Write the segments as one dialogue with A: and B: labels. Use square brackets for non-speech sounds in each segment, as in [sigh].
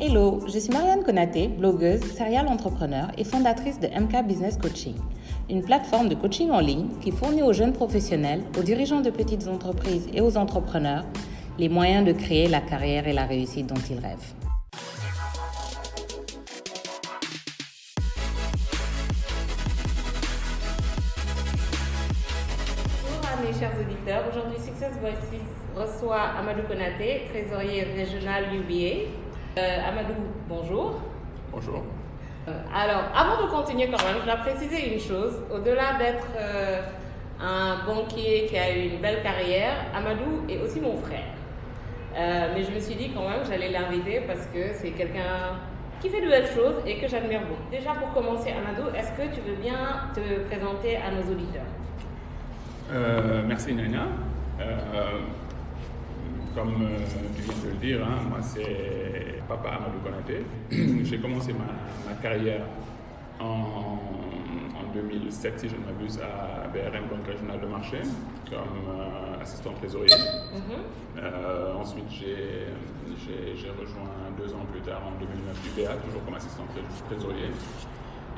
A: Hello, je suis Marianne Konaté, blogueuse, serial entrepreneur et fondatrice de MK Business Coaching, une plateforme de coaching en ligne qui fournit aux jeunes professionnels, aux dirigeants de petites entreprises et aux entrepreneurs les moyens de créer la carrière et la réussite dont ils rêvent. Bonjour mes chers auditeurs. Aujourd'hui, Success Voices reçoit Amadou Konaté, trésorier régional UBA. Euh, Amadou, bonjour.
B: Bonjour.
A: Euh, alors, avant de continuer quand même, je dois préciser une chose. Au-delà d'être euh, un banquier qui a eu une belle carrière, Amadou est aussi mon frère. mais je me suis dit quand même que j'allais l'inviter parce que c'est quelqu'un qui fait de belles choses et que j'admire beaucoup. Déjà pour commencer, Amadou, est-ce que tu veux bien te présenter à nos auditeurs?
B: Merci Nania. Comme euh, tu viens de le dire, hein, moi c'est Papa Amadou Konaté. [clears throat] J'ai commencé ma, carrière en, 2007, si je ne m'abuse, à BRM, Banque Régionale de Marché, comme euh, assistant trésorier. Mm-hmm. Euh, ensuite, j'ai rejoint deux ans plus tard, en 2009, UBA, toujours comme assistant trésorier.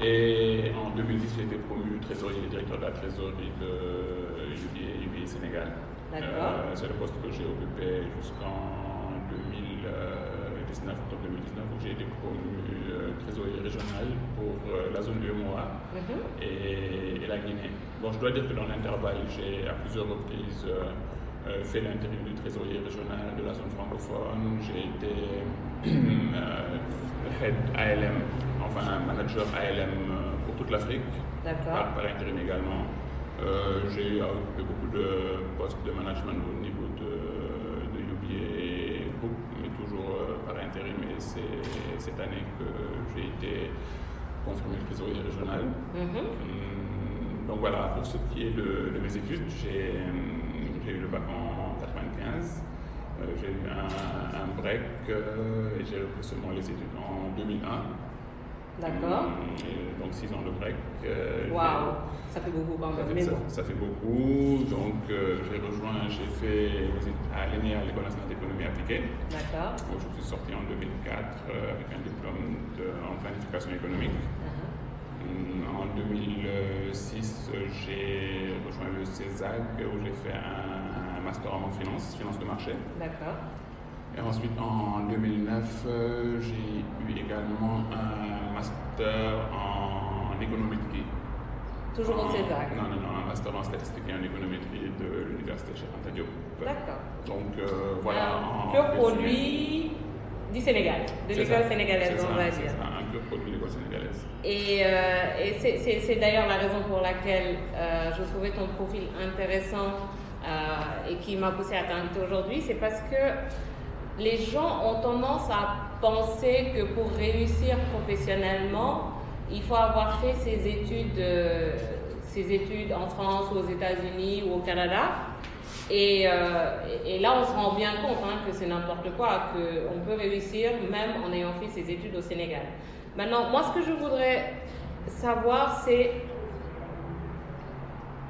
B: Et en 2010, j'ai été promu trésorier, directeur de la trésorerie de UBA Sénégal. Euh, c'est le poste que j'ai occupé jusqu'en 2019, octobre 2019, où j'ai été promu euh, trésorier régional pour euh, la zone UMOA mhm. et, la Guinée. Bon, je dois dire que dans l'intervalle, j'ai à plusieurs reprises fait l'intérim du trésorier régional de la zone francophone. J'ai été [clears throat] head ALM, enfin manager ALM pour toute l'Afrique, par, par intérim également. Euh, j'ai occuper beaucoup de postes de management au niveau de, de UBA Group, mais toujours euh, par intérim. Et c'est cette année que j'ai été confirmé trésorier régional. Mm-hmm. Hum, donc voilà, pour ce qui est de, mes études, j'ai eu le bac en 95. Euh, j'ai eu un, break et j'ai repris seulement les études en 2001.
A: D'accord.
B: donc 6 ans de break.
A: Waouh, ça fait beaucoup quand même.
B: Ça, fait beaucoup. Donc euh, j'ai rejoint, j'ai fait à l'ENEA, l'École nationale d'économie appliquée.
A: D'accord.
B: Je suis sorti en 2004 euh, avec un diplôme en planification économique. Uh-huh. En 2006, j'ai rejoint le CESAC où j'ai fait un, master en finance, finance de marché.
A: D'accord.
B: Et ensuite, en 2009, euh, j'ai eu également un master en économétrie.
A: Toujours au César
B: Non, non, non, un master en statistique et en économétrie de l'Université Cheikh Diop.
A: D'accord.
B: Donc, euh, voilà.
A: Un pur produit du Sénégal, de l'école sénégalaise, on va dire.
B: un pur produit de l'école sénégalaise.
A: Et, euh, et c'est d'ailleurs la raison pour laquelle je trouvais ton profil intéressant et qui m'a poussé à t'inviter aujourd'hui, c'est parce que les gens ont tendance à penser que pour réussir professionnellement, il faut avoir fait ses études, euh, ses études en France, aux États-Unis ou au Canada. Et, euh, là, on se rend bien compte hein, que c'est n'importe quoi, qu'on peut réussir même en ayant fait ses études au Sénégal. Maintenant, moi, ce que je voudrais savoir, c'est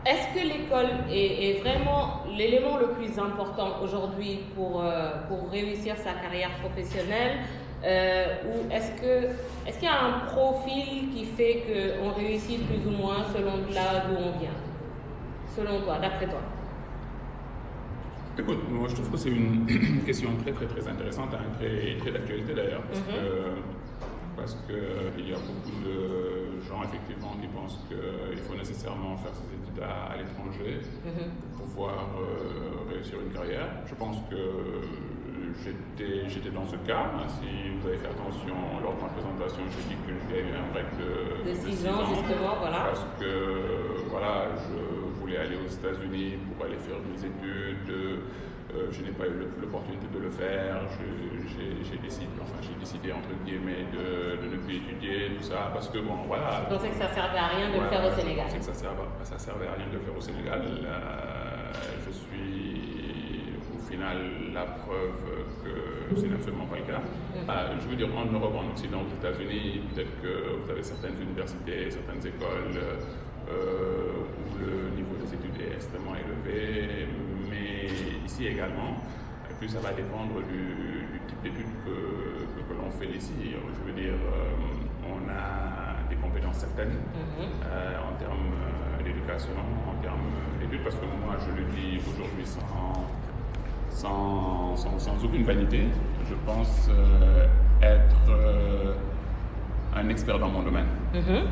A: est-ce que l'école est, vraiment l'élément le plus important aujourd'hui pour, euh, pour réussir sa carrière professionnelle euh, Ou est-ce que est qu'il y a un profil qui fait qu'on réussit plus ou moins selon là d'où on vient Selon toi, d'après toi?
B: Écoute, moi je trouve que c'est une [clears throat] question très très très intéressante, hein, très, très d'actualité d'ailleurs, parce que parce qu'il y a beaucoup de gens effectivement qui pensent qu'il faut nécessairement faire ses études à, l'étranger mhm. pour pouvoir euh, réussir une carrière. Je pense que j'étais dans ce cas. Si vous avez fait attention lors de ma présentation, j'ai dit que j'ai eu un break de,
A: de 6 ans, justement, voilà.
B: Parce que voilà, je voulais aller aux États-Unis pour aller faire mes études. Euh, je n'ai pas eu l'opportunité de le faire. J'ai décidé, enfin, décidé, entre guillemets, de, ne plus étudier, tout ça, parce que, bon, voilà.
A: Vous pensez que ça servait à rien de le faire au Sénégal
B: Je pensais que ça ne servait à rien de le faire au Sénégal. Je suis, final, la preuve que ce n'est absolument pas le cas. Euh, je veux dire, en Europe, en Occident, aux États-Unis, peut-être que vous avez certaines universités, certaines écoles où le niveau des études est extrêmement élevé, mais ici également. Et puis ça va dépendre du, type d'études que, que, l'on fait ici. Je veux dire, on a des compétences certaines mhm. en termes d'éducation, en termes d'études, parce que moi, je le dis aujourd'hui sans, sans, sans, aucune vanité, je pense être un expert dans mon domaine. Mhm.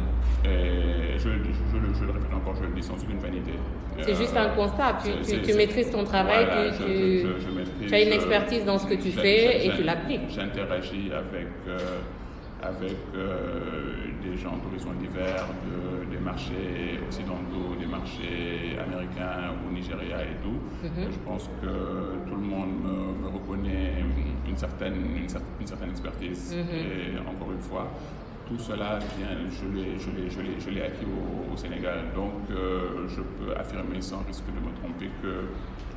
B: Et je, je, le répète encore, je le dis sans aucune vanité.
A: C'est juste un constat. Tu, tu, maîtrises ton travail, tu, as une expertise dans ce que tu fais et tu l'appliques.
B: J'interagis avec, euh, avec euh, des gens d'horizons divers, de, des marchés occidentaux, des marchés américains ou Nigeria et tout. Mhm. Je pense que tout le monde me, reconnaît une certaine, une, certaine expertise. Mhm. Et encore une fois, tout cela, je l'ai acquis au, Sénégal. Donc, euh, je peux affirmer sans risque de me tromper que,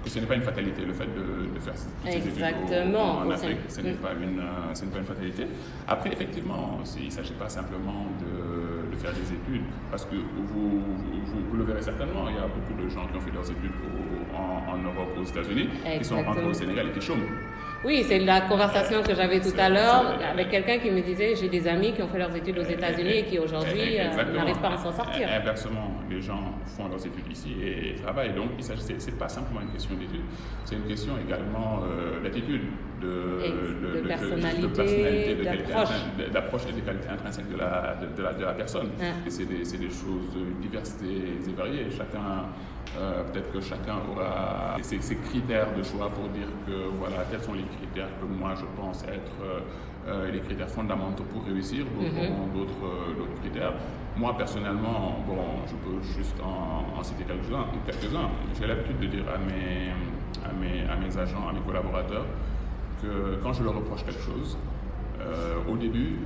B: que ce n'est pas une fatalité le fait de, faire ces études en Afrique. Ce n'est pas, une, euh, pas une fatalité. Après, effectivement, il ne s'agit pas simplement de, faire des études, parce que vous, vous, le verrez certainement, il y a beaucoup de gens qui ont fait leurs études en, Europe, aux États-Unis, qui sont rentrés au Sénégal et qui chôment.
A: Oui, c'est la conversation que j'avais tout à l'heure avec quelqu'un qui me disait j'ai des amis qui ont fait leurs études aux États-Unis et qui aujourd'hui euh, n'arrivent pas à s'en sortir.
B: Inversement, les gens font leurs études ici et travaillent. Donc, ce n'est pas simplement une question d'études, c'est une question également euh, d'attitude,
A: de, de, personnalité,
B: d'approche et des qualités intrinsèques de la, de, la, personne. Et c'est des, des, choses diverses et variées. Chacun euh, peut-être que chacun aura ses, critères de choix pour dire que voilà, tels sont les critères que moi je pense être euh, euh, les critères fondamentaux pour réussir, d'autres mhm. d'autres critères. Moi personnellement, bon, je peux juste en, citer quelques-uns. Quelques J'ai l'habitude de dire à mes, à, mes, à mes agents, à mes collaborateurs, que quand je leur reproche quelque chose, au début,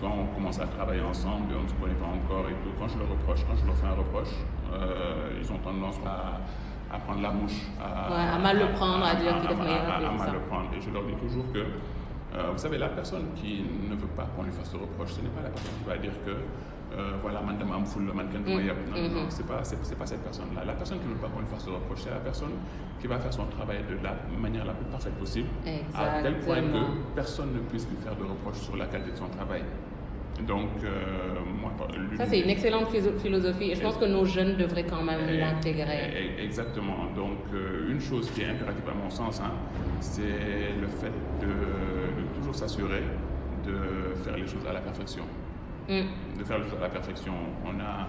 B: quand on commence à travailler ensemble et on ne se connaît pas encore et tout, quand je leur reproche, quand je leur fais un reproche, euh, ils ont tendance à, à, prendre la mouche,
A: à, mal le prendre, à, dire qu'il est meilleur.
B: À, mal le prendre. Et je leur dis toujours que, euh, vous savez, la personne qui ne veut pas qu'on lui fasse de reproche, ce n'est pas la personne qui va dire que, euh, voilà, man dama am full man kenn mm. Non, non, non c'est pas, c'est, pas cette personne-là. La personne qui ne veut pas qu'on lui fasse de reproche, c'est la personne qui va faire son travail de la manière la plus parfaite possible,
A: Exactement.
B: à tel point que personne ne puisse lui faire de reproche sur la qualité de son travail. Donc, euh, moi,
A: ça c'est une excellente philosophie et je pense que nos jeunes devraient quand même l'intégrer.
B: Exactement. Donc, euh, une chose qui est impérative à mon sens, hein, c'est le fait de, s'assurer de faire les choses à la perfection. Mm. De faire les choses à la perfection. On a,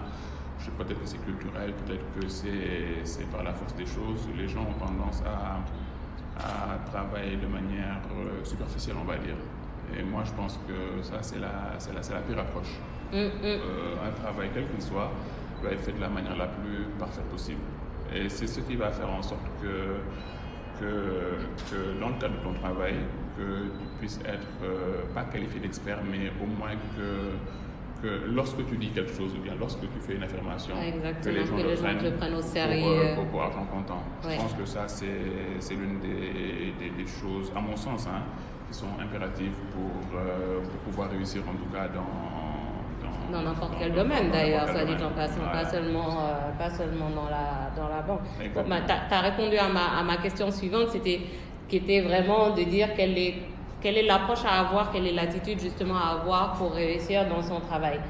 B: je sais peut-être que c'est culturel, peut-être que c'est par la force des choses. Les gens ont tendance à, à travailler de manière euh, superficielle, on va dire. Et moi, je pense que ça, c'est la, la, la, pire approche. Mm, mm. Euh, un travail, quel qu'il soit, va être fait de la manière la plus parfaite possible. Et c'est ce qui va faire en sorte que, que, que dans le cadre de ton travail, que tu puisses être euh, pas qualifié d'expert, mais au moins que, que lorsque tu dis quelque chose ou bien lorsque tu fais une affirmation,
A: que les gens, le, prennent, au sérieux.
B: Pour, pour, argent comptant. Je pense que ça, c'est l'une des, des, des, choses, à mon sens, hein, qui sont impératives pour, euh, pour pouvoir réussir en tout cas dans,
A: dans n'importe quel domaine d'ailleurs, soit dit en passant, pas, seulement, euh, pas seulement dans la, dans la banque. Bah, tu as, répondu à ma, à ma question suivante, c'était, qui était vraiment de dire quelle est, quelle est l'approche à avoir, quelle est l'attitude justement à avoir pour réussir dans son travail.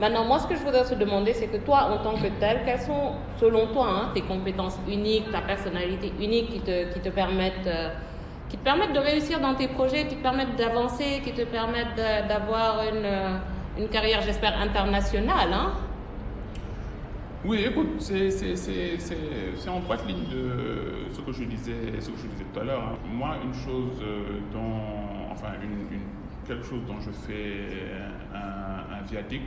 A: Maintenant, moi, ce que je voudrais te demander, c'est que toi, en tant que tel, quelles sont, selon toi, hein, tes compétences uniques, ta personnalité unique qui te, qui te permettent euh, qui te permettent de réussir dans tes projets, qui te permettent d'avancer, qui te permettent d'avoir une, euh, une, carrière, j'espère, internationale. Hein?
B: Oui, écoute, c'est en droite ligne de ce que je disais, ce que je disais tout à l'heure. Hein. Moi, une chose euh, dont, enfin, une, quelque chose dont je fais un, un viatique,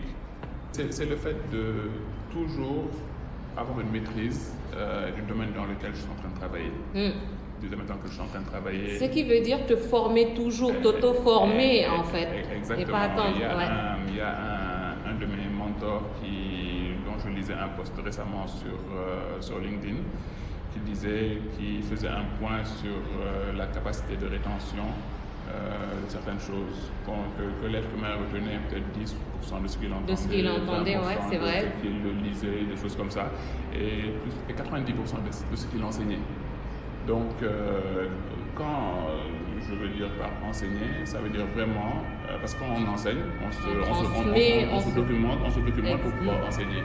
B: c'est le fait de toujours avoir une maîtrise euh, du domaine dans lequel je suis en train de travailler. Mm temps que je suis en train de travailler.
A: Ce qui veut dire te former toujours, t'auto-former en fait.
B: Exactement. Et pas attendre. Il y a, un, il y a un, de mes mentors qui, je lisais un post récemment sur, euh, sur LinkedIn qui disait, qui faisait un point sur euh, la capacité de rétention euh, de certaines choses. que, que l'être humain retenait peut-être 10% de ce qu'il entendait.
A: De ce qu'il entendait, ouais, c'est vrai.
B: De ce qu'il lisait, des choses comme ça. Et, plus, et 90% de, de ce qu'il enseignait. Donc, quand je veux dire par enseigner, ça veut dire vraiment, parce qu'on enseigne, on se,
A: On
B: on se- on- on-
A: transmet,
B: on
A: on
B: se
A: se-
B: documente, on se documente pour pouvoir enseigner.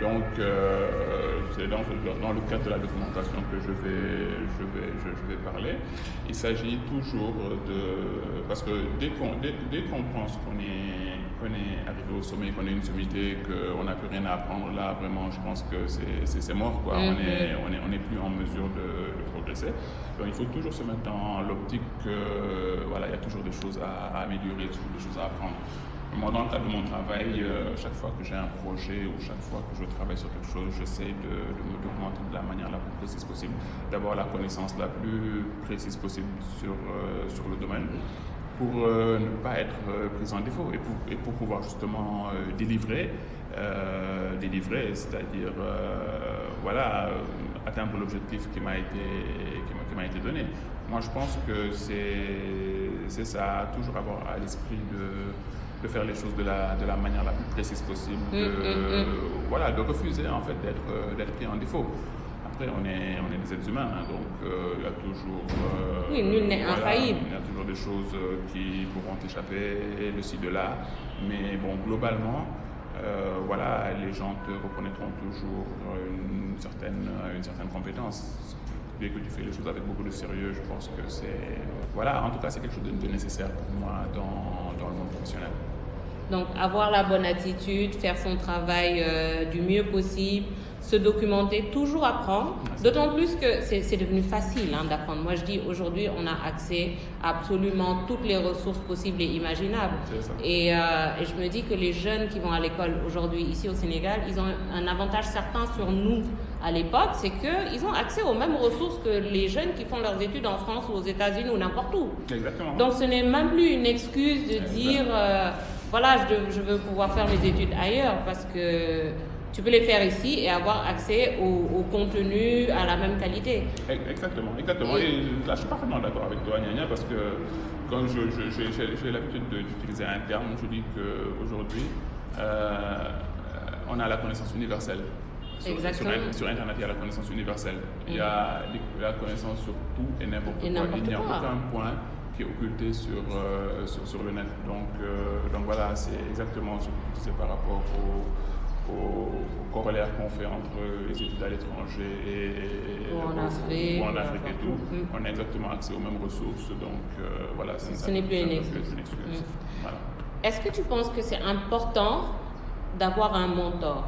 B: Donc, euh, c'est dans, dans le cadre de la documentation que je vais, je vais, je, je vais parler. Il s'agit toujours de... Parce que dès qu'on dès, dès qu'on pense qu'on est, qu'on est arrivé au sommet, qu'on est une sommité, qu'on n'a plus rien à apprendre, là, vraiment, je pense que c'est- mort. Quoi. On
A: Mhm.
B: est on n'est on est plus en mesure de, de progresser. Donc, il faut toujours se mettre dans l'optique que, voilà, il y a toujours des choses à, à améliorer, toujours des choses à apprendre. Moi, dans le cadre de mon travail, euh, chaque fois que j'ai un projet ou chaque fois que je travaille sur quelque chose, j'essaie de, de me documenter de la manière la plus précise possible, d'avoir la connaissance la plus précise possible sur, euh, sur le domaine pour euh, ne pas être euh, pris en défaut et pour, et pour pouvoir justement euh, délivrer, délivrer, c'est-à-dire voilà, atteindre l'objectif qui m'a été, qui m'a- qui m'a été donné. Moi, je pense que c'est c'est ça, toujours avoir à l'esprit de, de faire les choses de la, de la manière la plus précise possible, de,
A: Mm, mm,
B: voilà, de refuser en fait d'être d'être pris en défaut. Après, on est, on est des êtres humains, hein, donc euh, il y a toujours. euh,
A: Oui, nul n'est infaillible.
B: Il y a toujours des choses euh, qui pourront échapper, de ci, de là. Mais bon, globalement, euh, voilà, les gens te reconnaîtront toujours une certaine, une certaine compétence. Dès que tu fais les choses avec beaucoup de sérieux, je pense que c'est. Voilà, en tout cas, c'est quelque chose de, de nécessaire pour moi dans, dans le monde professionnel.
A: Donc, avoir la bonne attitude, faire son travail euh, du mieux possible, se documenter, toujours apprendre. D'autant plus que c'est devenu facile hein, d'apprendre. Moi, je dis aujourd'hui, on a accès à absolument toutes les ressources possibles et imaginables. Et, euh, et je me dis que les jeunes qui vont à l'école aujourd'hui ici au Sénégal, ils ont un avantage certain sur nous à l'époque, c'est qu'ils ont accès aux mêmes ressources que les jeunes qui font leurs études en France ou aux États-Unis ou n'importe où.
B: Exactement.
A: Donc ce n'est même plus une excuse de dire euh, voilà, je, veux pouvoir faire mes études ailleurs parce que tu peux les faire ici et avoir accès au, au contenu à la même qualité.
B: Exactement, exactement. Et là, je suis parfaitement d'accord avec toi, Nia, parce que quand j'ai l'habitude de- d'utiliser un terme, je dis qu'aujourd'hui, euh, on a la connaissance universelle. Sur, sur,
A: Exactement.
B: sur Internet, il y a la connaissance universelle. Il y a la connaissance sur tout et n'importe quoi. Il n'y a aucun point qui est occulté sur, euh, sur, sur le net. Donc, euh, donc voilà, c'est exactement ce que tu disais par rapport au, au corollaire qu'on fait entre les études à l'étranger et,
A: Ou en Afrique,
B: ou en
A: ou
B: Afrique et tout. On a exactement accès aux mêmes ressources. Donc euh, voilà, ça-
A: Ce n'est plus une excuse. Mm.
B: Voilà.
A: Est-ce que tu penses que c'est important d'avoir un mentor?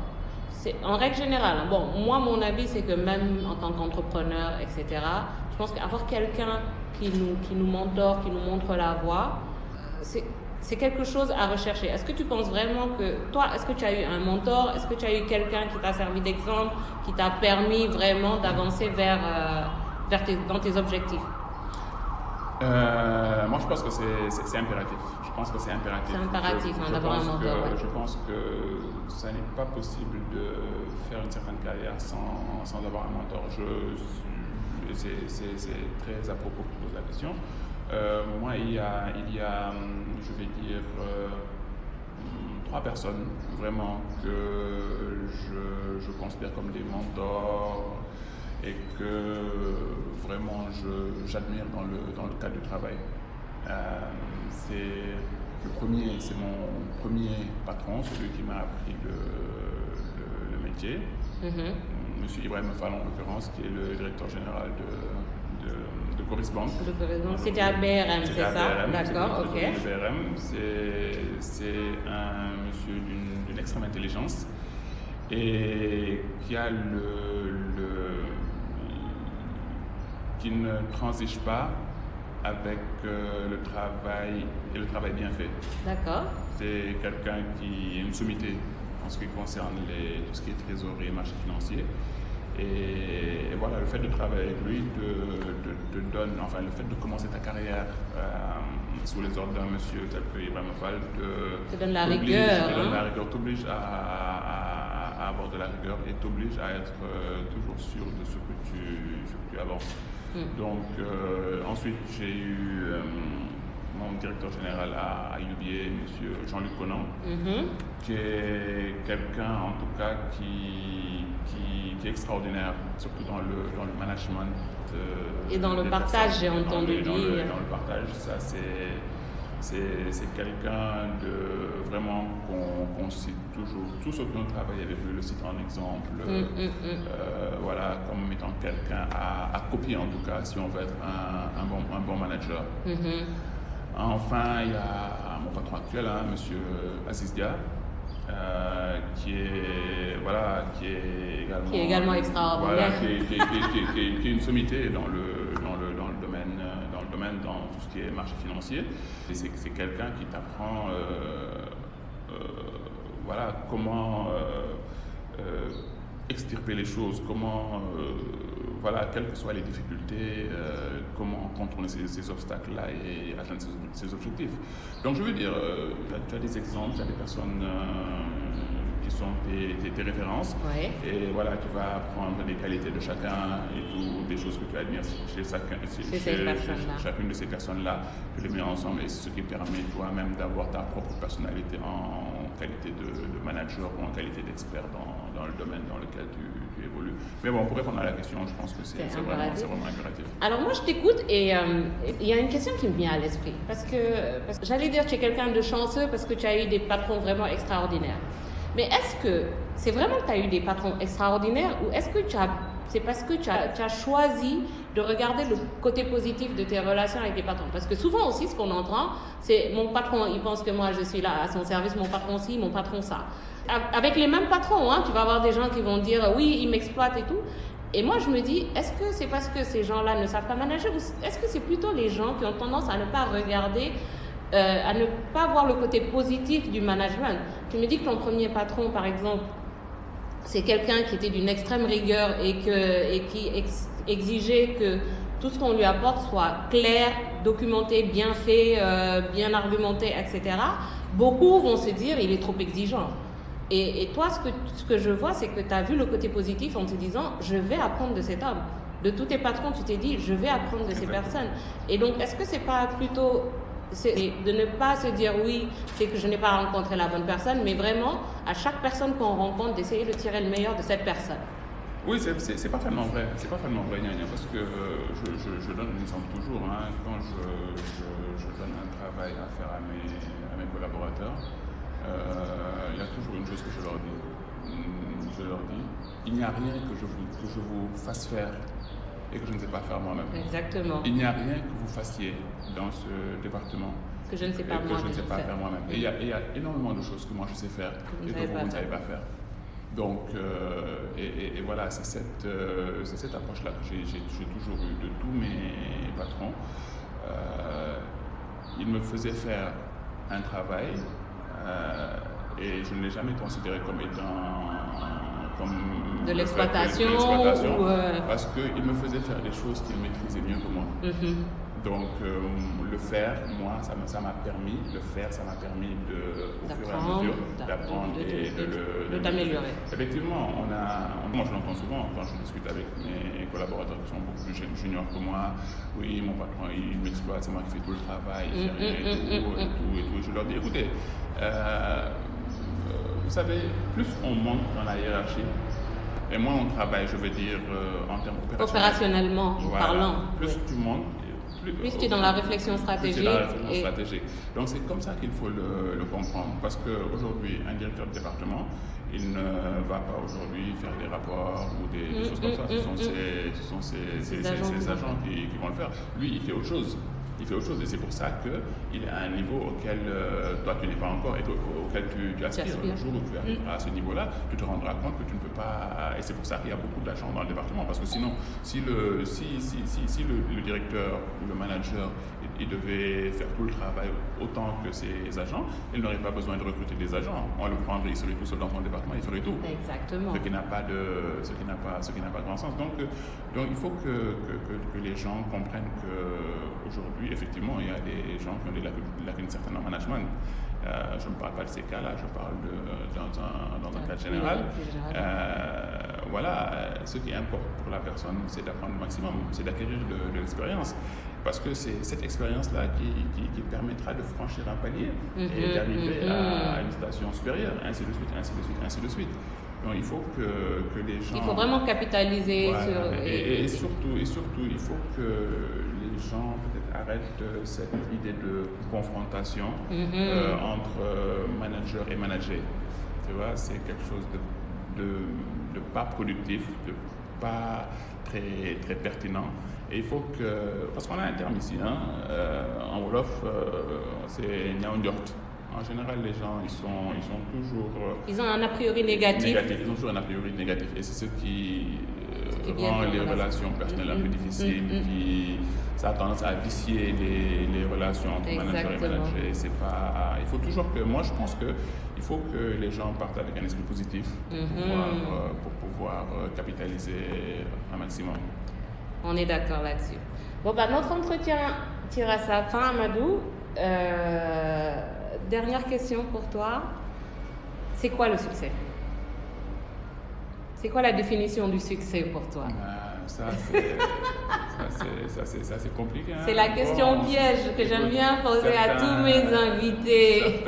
A: C'est en règle générale. hein. Bon, moi, mon avis, c'est que même en tant qu'entrepreneur, etc., je pense qu'avoir quelqu'un qui nous, qui nous mentor, qui nous montre la voie, c'est c'est quelque chose à rechercher. Est-ce que tu penses vraiment que toi, est-ce que tu as eu un mentor? Est-ce que tu as eu quelqu'un qui t'a servi d'exemple, qui t'a permis vraiment d'avancer vers, euh, vers tes, dans tes objectifs?
B: Euh, moi, je pense que c'est- impératif. Je pense que c'est impératif.
A: C'est impératif, hein, d'avoir un mentor,
B: que-
A: ouais.
B: Je pense que ça n'est pas possible de faire une certaine carrière sans, sans avoir un mentor. Je, c'est- très à propos que tu poses la question. Euh, moi, il y a, il y a, hum, je vais dire, euh, trois personnes vraiment que je, je considère comme des mentors et que vraiment j'admire dans le, dans le cadre du travail. Euh, c'est le premier, c'est mon premier patron, celui qui m'a appris le, le- métier.
A: Mhm.
B: Monsieur Ibrahim Fall en l'occurrence, qui est le directeur général de, de, de Coris Bank.
A: C'était à BRM, c'est ça? D'accord, ok.
B: BRM. C'est- un monsieur d'une extrême intelligence et qui a le, le- qui ne transige pas avec euh, le travail et le travail bien fait.
A: D'accord.
B: C'est quelqu'un qui est une sommité ce qui concerne les, tout ce qui est trésorerie et marché financier. Et, voilà, le fait de travailler avec lui te, donne, enfin, le fait de commencer ta carrière euh, sous les ordres d'un monsieur tel que Ibrahim Fall te,
A: Te donne la rigueur,
B: te donne
A: hein.
B: la rigueur, t'oblige à, à- à avoir de la rigueur et t'oblige à être euh, toujours sûr de ce que tu, ce que tu avances.
A: Mm.
B: Donc, euh, ensuite, j'ai eu mon directeur général à, UBA, M. Jean-Luc Conan, mm-hmm. qui est quelqu'un en tout cas qui, qui, est extraordinaire, surtout dans le, dans le management.
A: Et dans le partage, j'ai entendu
B: dire. Dans le, partage, ça c'est c'est quelqu'un de vraiment qu'on cite toujours. Tous ceux qui ont travaillé avec lui le citent en exemple. Mm, mm, mm. Euh, voilà, comme étant quelqu'un à, à, copier en tout cas, si on veut être un, un, bon, un bon, manager. Mm-hmm. Enfin, il y a mon patron actuel, hein, M. Aziz Dia, euh, qui est voilà qui est également,
A: qui est également extraordinaire,
B: voilà, qui, est, qui, est, une sommité dans le, dans le, dans le domaine dans le domaine dans tout ce qui est marché financier. C'est quelqu'un qui t'apprend euh, euh, voilà comment extirper les choses, comment voilà, quelles que soient les difficultés, euh, comment contourner ces, obstacles-là et atteindre ces, objectifs. Donc je veux dire, euh, tu as des exemples, tu as des personnes euh, qui sont tes, références. Et voilà, tu vas apprendre des qualités de chacun et tout, des choses que tu admires chez, chacun, chacune de ces personnes-là. Tu les mets ensemble et c'est ce qui permet toi-même d'avoir ta propre personnalité en qualité de, manager ou en qualité d'expert dans, dans, le domaine dans lequel tu, mais bon, pour répondre à la question, je pense que c'est vraiment, vraiment, impératif.
A: Alors moi, je t'écoute et euh, il y a une question qui me vient à l'esprit. Parce que, j'allais dire, tu es quelqu'un de chanceux parce que tu as eu des patrons vraiment extraordinaires. Mais est-ce que c'est vraiment que tu as eu des patrons extraordinaires ou est-ce que tu as c'est parce que tu as, choisi de regarder le côté positif de tes relations avec tes patrons. Parce que souvent aussi, ce qu'on entend, c'est mon patron, il pense que moi, je suis là à son service, mon patron ci, mon patron ça avec les mêmes patrons, hein, tu vas avoir des gens qui vont dire oui, ils m'exploitent et tout. Et moi, je me dis, est-ce que c'est parce que ces gens-là ne savent pas manager ou est-ce que c'est plutôt les gens qui ont tendance à ne pas regarder, euh, à ne pas voir le côté positif du management? Tu me dis que ton premier patron, par exemple, c'est quelqu'un qui était d'une extrême rigueur et, que, et qui exigeait que tout ce qu'on lui apporte soit clair, documenté, bien fait, euh, bien argumenté, etc. Beaucoup vont se dire, il est trop exigeant. Et, toi, ce que, ce que je vois, c'est que tu as vu le côté positif en te disant, je vais apprendre de cet homme. De tous tes patrons, tu t'es dit, je vais apprendre de ces personnes. Et donc, est-ce que c'est pas plutôt de ne pas se dire oui, c'est que je n'ai pas rencontré la bonne personne, mais vraiment, à chaque personne qu'on rencontre, d'essayer de tirer le meilleur de cette personne
B: oui, c'est pas tellement vrai. C'est pas tellement vrai, parce que je, je, donne un toujours. Hein, quand je, je, donne un travail à faire à mes, collaborateurs, euh, il y a toujours une chose que je leur dis. Je leur dis, il n'y a rien que je, que je vous fasse faire et que je ne sais pas faire moi-même.
A: Exactement.
B: Il n'y a rien que vous fassiez dans ce département
A: que je ne sais pas, moi
B: je ne sais pas faire moi-même. Et il y, a, il y, a énormément de choses que moi je sais faire et que vous, ne savez pas faire. Donc, euh, et, et, voilà, c'est cette, euh, cette approche-là que j'ai toujours eue de tous mes patrons. Euh, ils me faisaient faire un travail euh, et je ne l'ai jamais considéré comme étant comme
A: de l'exploitation
B: euh, parce qu'il me faisait faire des choses qu'il maîtrisait mieux que moi. Mhm. Donc euh, le faire, moi, ça m'a permis, le faire, ça m'a permis de, au fur et à mesure d'apprendre et de,
A: d'améliorer.
B: Effectivement, on a, moi je l'entends souvent quand je discute avec mes collaborateurs qui sont beaucoup plus juniors que moi. Oui, mon patron, il m'exploite, c'est moi qui fais tout le travail, il fait mm, rien mm, et, mm, tout, et, tout, et tout, et je leur dis, écoutez, euh, vous savez, plus on monte dans la hiérarchie, et moins on travaille, je veux dire, euh, en termes opérationnels.
A: Opérationnellement parlant.
B: Plus tu montes,
A: plus, tu es dans la réflexion stratégique.
B: Donc c'est comme ça qu'il faut le, comprendre. Parce qu'aujourd'hui, un directeur de département, il ne va pas aujourd'hui faire des rapports ou des, choses comme ça. ce sont, ses, agents, qui, vont le faire. Lui, il fait autre chose il fait autre chose. Et c'est pour ça qu'il est à un niveau auquel euh, toi tu n'es pas encore et auquel tu, tu aspires. Le jour où tu arriveras à ce niveau-là, tu te rendras compte que tu ne peux pas. Et c'est pour ça qu'il y a beaucoup d'agents dans le département. Parce que sinon, si le, si, si, si, si le, directeur ou le manager il devait faire tout le travail autant que ses agents, il n'aurait pas besoin de recruter des agents. On le prendrait, il serait tout seul dans son département, il ferait tout.
A: Exactement.
B: Ce qui n'a pas de, ce qui n'a pas, ce qui n'a pas grand sens. Donc, euh, donc il faut que, que, que les gens comprennent qu'aujourd'hui, effectivement, il y a des gens qui ont des lacunes, certaines en management. Euh, je ne parle pas de ces cas-là, je parle de, dans un, dans un cas général. Euh, voilà, ce qui importe pour la personne, c'est d'apprendre le maximum, c'est d'acquérir de, l'expérience. parce que c'est cette expérience-là qui, qui, permettra de franchir un palier et mhm, d'arriver mhm. à une station supérieure, ainsi de suite, ainsi de suite, ainsi de suite. Donc il faut que, que les gens...
A: Il faut vraiment capitaliser sur...
B: Et, et, surtout, et surtout, il faut que les gens peut-être arrêtent cette idée de confrontation mhm. euh, entre euh, manager et manager. Tu vois, c'est quelque chose de, de, de, pas productif, de pas très, très pertinent. Et il faut que... Parce qu'on a un terme ici, hein, euh, en Wolof, c'est Nyaondiort. En général, les gens, ils sont, ils sont toujours... Euh,
A: ils ont un a priori négatif.
B: Ils ont toujours un a priori négatif. Et c'est ce qui euh, rend les relations personnelles un peu mm-hmm. difficiles, mm-hmm. qui, ça a tendance à vicier les, les relations entre manager et manager. C'est pas, il faut toujours que... Moi, je pense que il faut que les gens partent avec un esprit positif pour mm-hmm. pouvoir, euh, pour pouvoir capitaliser un maximum.
A: On est d'accord là-dessus. Bon, bah, notre entretien tire à sa fin, Amadou. Euh, dernière question pour toi. C'est quoi le succès? C'est quoi la définition du succès pour toi?
B: Ah, Ça, c'est compliqué. Hein.
A: C'est la question piège que j'aime bien poser à tous mes invités.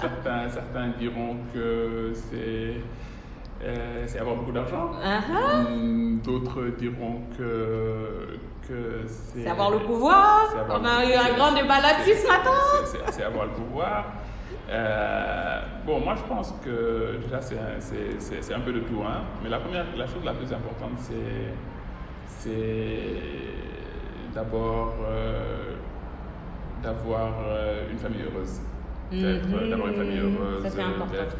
B: Certains, certains, diront que c'est euh, avoir beaucoup d'argent.
A: Uh-huh.
B: Hmm, d'autres diront que,
A: c'est avoir le pouvoir. On a eu un grand débat là-dessus ce matin.
B: C'est avoir le pouvoir. Euh, bon, moi je pense que déjà c'est un peu de tout. Hein. Mais la première, la chose la plus importante, c'est d'abord euh, d'avoir euh, une famille heureuse. D'avoir une famille heureuse, d'être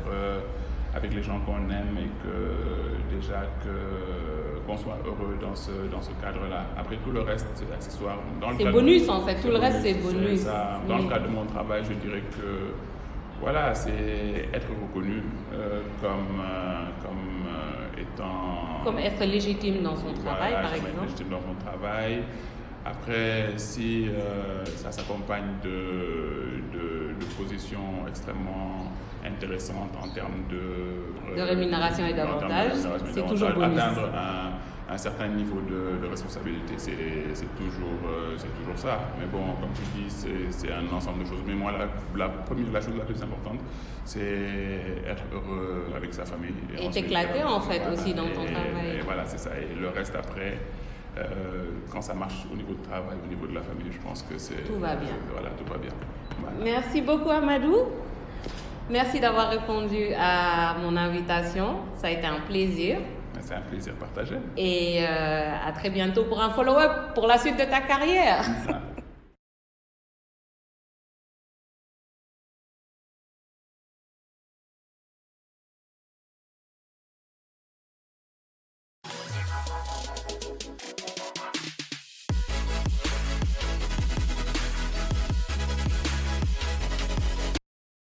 B: avec les gens qu'on aime et que déjà que qu'on soit heureux dans ce, dans ce cadre-là. Après, tout le reste, c'est accessoire.
A: C'est bonus, en fait. Tout le reste, c'est bonus.
B: Dans le cadre de mon travail, je dirais que voilà, c'est être reconnu euh, comme, euh, comme euh, étant...
A: Comme être légitime dans son travail, par exemple.
B: Être légitime dans son travail. Après, si ça s'accompagne de, de, de, positions extrêmement intéressantes en termes de...
A: de rémunération et d'avantages, c'est toujours bonus.
B: Atteindre un, un certain niveau de, responsabilité, c'est toujours, euh, toujours ça. Mais bon, comme tu dis, c'est un ensemble de choses. Mais moi, la, première, la chose la plus importante, c'est être heureux avec sa famille.
A: Et t'éclater, en fait, aussi dans ton travail.
B: Et voilà, c'est ça. Et le reste après, euh, quand ça marche au niveau du travail, au niveau de la famille, je pense que c'est...
A: Tout va bien.
B: voilà, tout va bien.
A: Merci beaucoup, Amadou. Merci d'avoir répondu à mon invitation. Ça a été un plaisir.
B: C'est un plaisir partagé.
A: Et euh, à très bientôt pour un follow-up pour la suite de ta carrière.